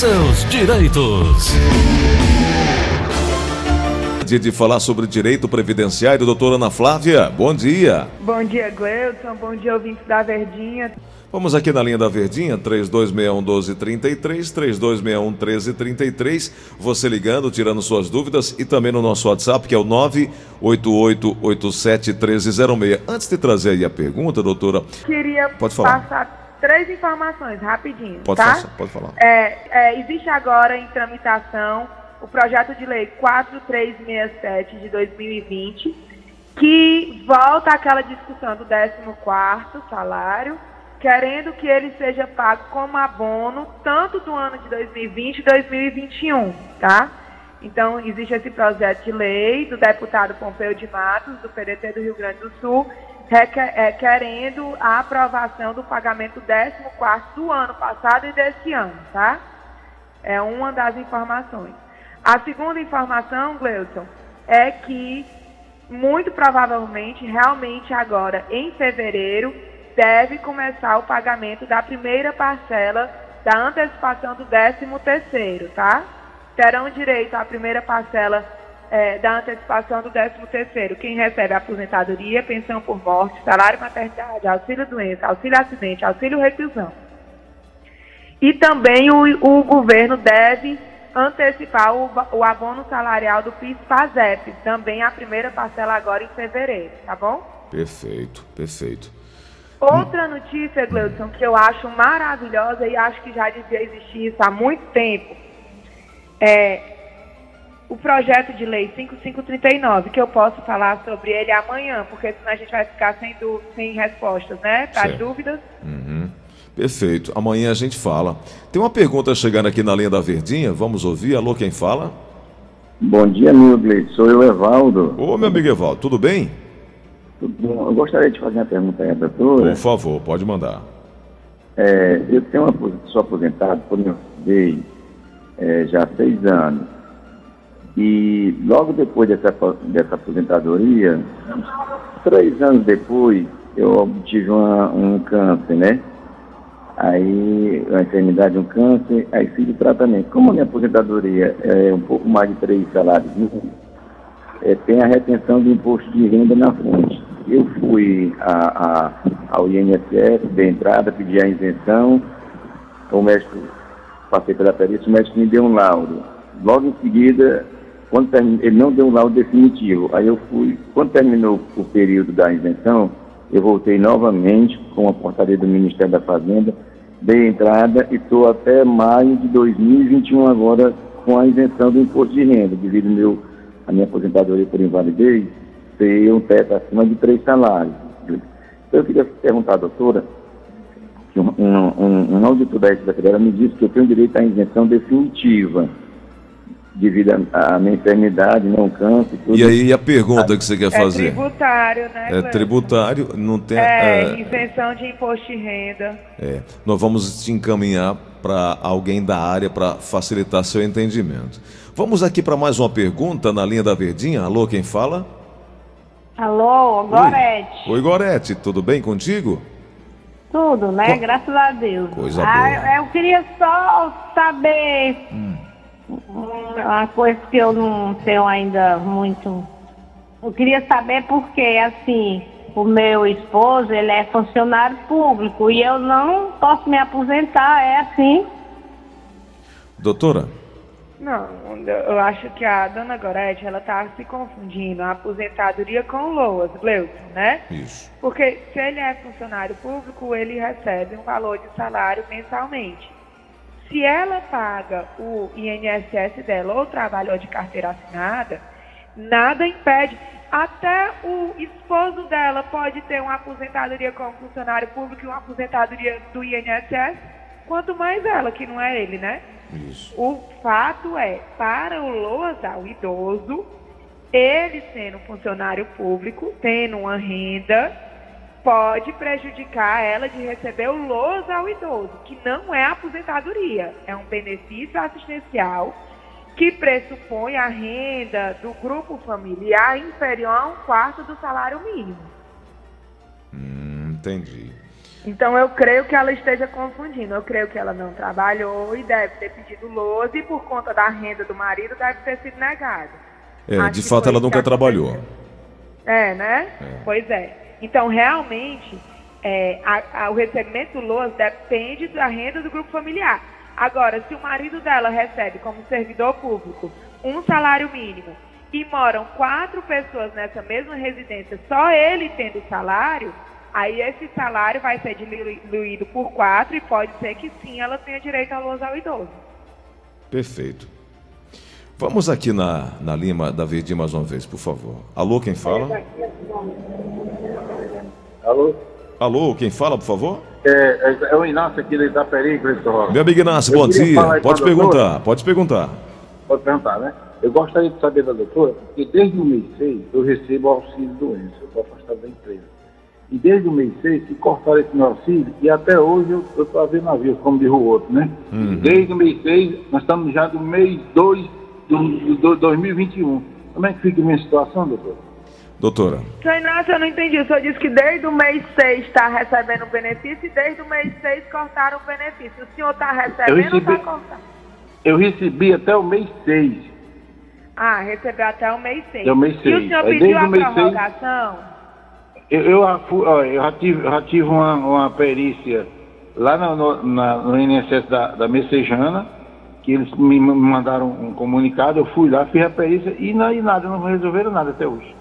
seus direitos. Dia de falar sobre direito previdenciário, doutora Ana Flávia. Bom dia. Bom dia, Gleudson. Bom dia, ouvintes da Verdinha. Vamos aqui na linha da Verdinha, 3261-1233, 3261-1333. Você ligando, tirando suas dúvidas e também no nosso WhatsApp, que é o 988871306. Antes de trazer aí a pergunta, doutora. Queria Pode falar. passar três informações rapidinho. Pode, tá? passar, pode falar. É, é, existe agora em tramitação o projeto de lei 4367 de 2020, que volta àquela discussão do 14º salário, querendo que ele seja pago como abono tanto do ano de 2020 e 2021, tá? Então, existe esse projeto de lei do deputado Pompeu de Matos, do PDT do Rio Grande do Sul, querendo a aprovação do pagamento 14º do ano passado e desse ano, tá? É uma das informações. A segunda informação, Gleuton, é que muito provavelmente, realmente agora em fevereiro, deve começar o pagamento da primeira parcela da antecipação do 13 terceiro, tá? Terão direito à primeira parcela é, da antecipação do 13 terceiro, quem recebe aposentadoria, pensão por morte, salário maternidade, auxílio doença, auxílio acidente, auxílio reclusão. E também o, o governo deve antecipar o, o abono salarial do PIS-PASEP, também a primeira parcela agora em fevereiro, tá bom? Perfeito, perfeito. Outra notícia, Gleudson, que eu acho maravilhosa e acho que já devia existir isso há muito tempo, é o projeto de lei 5539, que eu posso falar sobre ele amanhã, porque senão a gente vai ficar sem, sem respostas, né, para as dúvidas. Uhum. Perfeito. Amanhã a gente fala. Tem uma pergunta chegando aqui na linha da Verdinha. Vamos ouvir. Alô, quem fala? Bom dia, Nilgley. Sou eu, Evaldo. Ô, meu amigo Evaldo, tudo bem? Tudo bom. Eu gostaria de fazer uma pergunta aí, doutora. Por favor, pode mandar. É, eu tenho uma, sou aposentado por meu filho é, já há seis anos. E logo depois dessa, dessa aposentadoria, três anos depois, eu obtive uma, um câncer, né? aí a enfermidade, um câncer, aí fiz o tratamento. Como a minha aposentadoria é um pouco mais de três salários mínimos, é, tem a retenção do imposto de renda na fonte. Eu fui a, a, ao INSS, de entrada, pedi a isenção, o médico, passei pela perícia, o médico me deu um laudo. Logo em seguida, quando ele não deu um laudo definitivo. Aí eu fui, quando terminou o período da isenção, eu voltei novamente com a portaria do Ministério da Fazenda, dei entrada e estou até maio de 2021 agora com a isenção do imposto de renda, devido meu, a minha aposentadoria por invalidez ter um teto acima de três salários. Então eu queria perguntar doutora, que um, um, um auditor da Secretaria me disse que eu tenho direito à isenção definitiva devido à minha enfermidade, não né, câncer. Tudo. E aí a pergunta que você quer fazer? É tributário, né? É tributário, não tem. É, é, isenção de imposto de renda. É, nós vamos te encaminhar para alguém da área para facilitar seu entendimento. Vamos aqui para mais uma pergunta na linha da Verdinha. Alô, quem fala? Alô, Gorete. Oi, Oi Gorete, tudo bem contigo? Tudo, né? Co Graças a Deus. Coisa ah, boa. Eu queria só saber. Hum uma coisa que eu não tenho ainda muito. Eu queria saber porque, assim, o meu esposo, ele é funcionário público e eu não posso me aposentar, é assim? Doutora? Não, eu acho que a dona Gorete, ela está se confundindo a aposentadoria com LOAS, Gleuton, né? Isso. Porque se ele é funcionário público, ele recebe um valor de salário mensalmente. Se ela paga o INSS dela ou trabalhou de carteira assinada, nada impede. Até o esposo dela pode ter uma aposentadoria como funcionário público e uma aposentadoria do INSS, quanto mais ela, que não é ele, né? Isso. O fato é, para o LOASA, o idoso, ele sendo funcionário público, tendo uma renda, pode prejudicar ela de receber o LOS ao idoso, que não é aposentadoria, é um benefício assistencial que pressupõe a renda do grupo familiar inferior a um quarto do salário mínimo. Hum, entendi. Então eu creio que ela esteja confundindo. Eu creio que ela não trabalhou e deve ter pedido lousa e por conta da renda do marido deve ter sido negada. É, de fato ela nunca trabalhou. É, né? Pois é. Então, realmente, é, a- a- o recebimento do LOAS depende da renda do grupo familiar. Agora, se o marido dela recebe como servidor público um salário mínimo e moram quatro pessoas nessa mesma residência, só ele tendo salário, aí esse salário vai ser diluído por quatro e pode ser que sim ela tenha direito ao LOAS ao idoso. Perfeito. Vamos aqui na, na Lima da Verdinha mais uma vez, por favor. Alô, quem fala? Alô? Alô, quem fala, por favor? É, é, é o Inácio aqui da Itaperi, Cristóvão. Meu amigo Inácio, bom dia. Pode a doutora. perguntar, pode perguntar. Pode perguntar, né? Eu gostaria de saber da doutora, porque desde o mês 6 eu recebo auxílio doença, eu estou afastado da empresa. E desde o mês 6 se cortaram esse meu auxílio e até hoje eu estou a ver navios, como diz o outro, né? Desde o mês 6, nós estamos já do mês 2 do, do 2021. Como é que fica a minha situação, doutora? Doutora, Senhor Inácio, eu não entendi. O senhor disse que desde o mês 6 está recebendo o benefício e desde o mês 6 cortaram o benefício. O senhor está recebendo ou está cortando? Eu recebi até o mês 6. Ah, recebeu até o mês 6. Até o mês E o seis. senhor pediu desde a o mês seis- prorrogação? Eu, eu, eu já tive, já tive uma, uma perícia lá no, no, na- no INSS da, da Messejana, que eles me ma- mandaram um comunicado, eu fui lá, fiz a perícia e, não, e nada, não resolveram nada até hoje.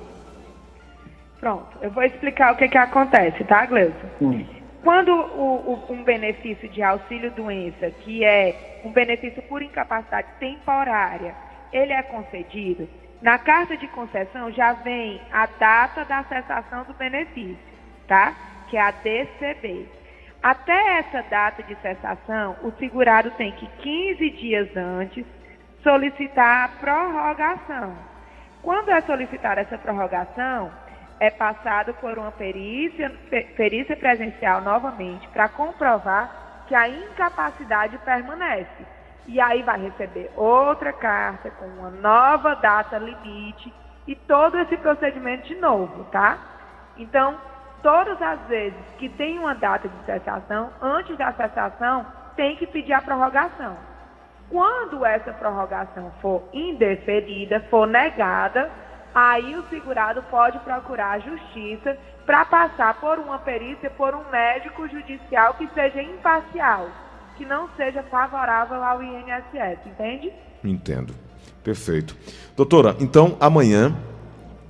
Pronto, eu vou explicar o que, que acontece, tá, Gleuson? Hum. Quando o- o- um benefício de auxílio-doença, que é um benefício por incapacidade temporária, ele é concedido, na carta de concessão já vem a data da cessação do benefício, tá? Que é a DCB. Até essa data de cessação, o segurado tem que 15 dias antes solicitar a prorrogação. Quando é solicitada essa prorrogação, é passado por uma perícia, pe- perícia presencial novamente para comprovar que a incapacidade permanece. E aí vai receber outra carta com uma nova data limite e todo esse procedimento de novo, tá? Então, todas as vezes que tem uma data de cessação, antes da cessação, tem que pedir a prorrogação. Quando essa prorrogação for indeferida, for negada, aí o segurado pode procurar a justiça para passar por uma perícia por um médico judicial que seja imparcial, que não seja favorável ao INSS, entende? entendo. Perfeito. Doutora, então amanhã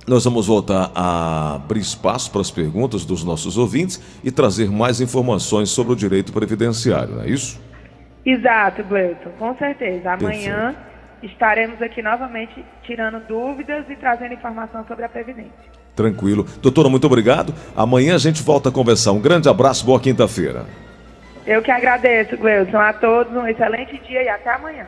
nós vamos voltar a abrir espaço para as perguntas dos nossos ouvintes e trazer mais informações sobre o direito previdenciário, não é isso? Exato, Gleuton, com certeza. Amanhã estaremos aqui novamente tirando dúvidas e trazendo informação sobre a Previdência. Tranquilo. Doutora, muito obrigado. Amanhã a gente volta a conversar. Um grande abraço, boa quinta-feira. Eu que agradeço, Gleuton, a todos um excelente dia e até amanhã.